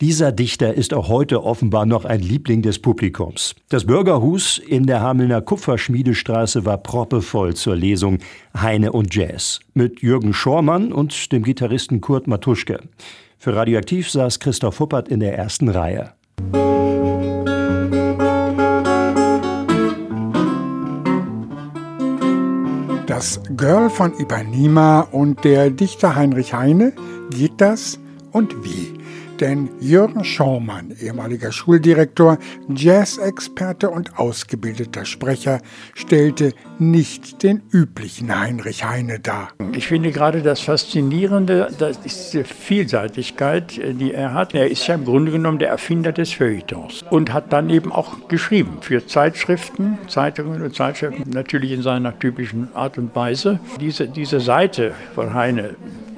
Dieser Dichter ist auch heute offenbar noch ein Liebling des Publikums. Das Bürgerhus in der Hamelner Kupferschmiedestraße war proppevoll zur Lesung Heine und Jazz mit Jürgen Schormann und dem Gitarristen Kurt Matuschke. Für Radioaktiv saß Christoph Huppert in der ersten Reihe. Das Girl von Ipanema und der Dichter Heinrich Heine, geht das und wie? Denn Jürgen Schaumann, ehemaliger Schuldirektor, Jazzexperte und ausgebildeter Sprecher, stellte nicht den üblichen Heinrich Heine dar. Ich finde gerade das Faszinierende, das ist die Vielseitigkeit, die er hat. Er ist ja im Grunde genommen der Erfinder des Feuilletons und hat dann eben auch geschrieben für Zeitschriften, Zeitungen und Zeitschriften, natürlich in seiner typischen Art und Weise. Diese, diese Seite von Heine,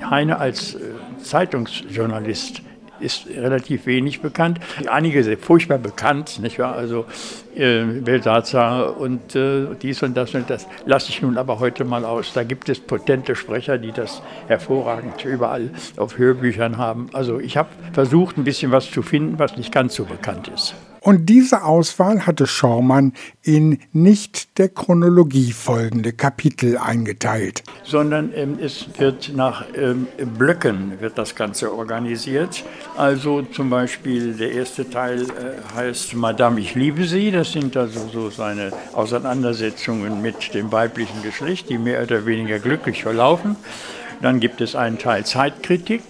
Heine als äh, Zeitungsjournalist, ist relativ wenig bekannt. Einige sind furchtbar bekannt, nicht wahr? Also äh, Belsazar und äh, dies und das und das lasse ich nun aber heute mal aus. Da gibt es potente Sprecher, die das hervorragend überall auf Hörbüchern haben. Also ich habe versucht, ein bisschen was zu finden, was nicht ganz so bekannt ist. Und diese Auswahl hatte Schormann in nicht der Chronologie folgende Kapitel eingeteilt. Sondern ähm, es wird nach ähm, Blöcken wird das Ganze organisiert. Also zum Beispiel der erste Teil äh, heißt Madame, ich liebe Sie. Das sind also so seine Auseinandersetzungen mit dem weiblichen Geschlecht, die mehr oder weniger glücklich verlaufen. Dann gibt es einen Teil Zeitkritik,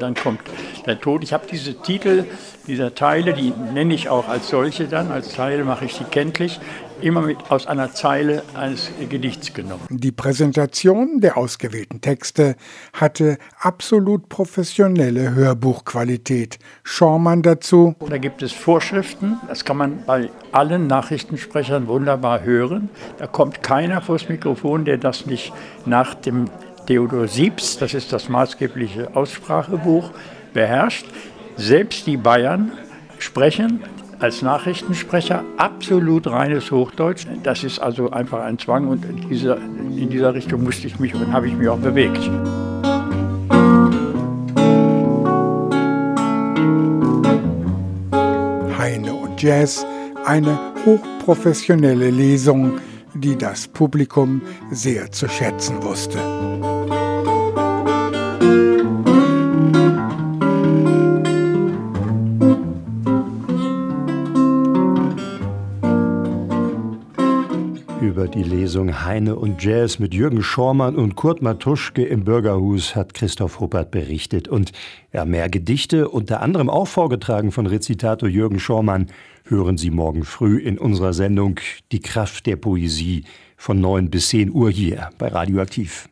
dann kommt der Tod. Ich habe diese Titel dieser Teile, die nenne ich auch als solche dann, als Teile mache ich sie kenntlich, immer mit aus einer Zeile eines Gedichts genommen. Die Präsentation der ausgewählten Texte hatte absolut professionelle Hörbuchqualität. Schormann dazu. Da gibt es Vorschriften, das kann man bei allen Nachrichtensprechern wunderbar hören. Da kommt keiner vors Mikrofon, der das nicht nach dem Theodor Siebs, das ist das maßgebliche Aussprachebuch, beherrscht. Selbst die Bayern sprechen als Nachrichtensprecher absolut reines Hochdeutsch. Das ist also einfach ein Zwang und in dieser, in dieser Richtung musste ich mich und habe ich mich auch bewegt. Heine und Jazz, eine hochprofessionelle Lesung, die das Publikum sehr zu schätzen wusste. Über die Lesung Heine und Jazz mit Jürgen Schormann und Kurt Matuschke im Bürgerhus hat Christoph Huppert berichtet. Und ja, mehr Gedichte, unter anderem auch vorgetragen von Rezitator Jürgen Schormann, hören Sie morgen früh in unserer Sendung Die Kraft der Poesie von 9 bis 10 Uhr hier bei Radioaktiv.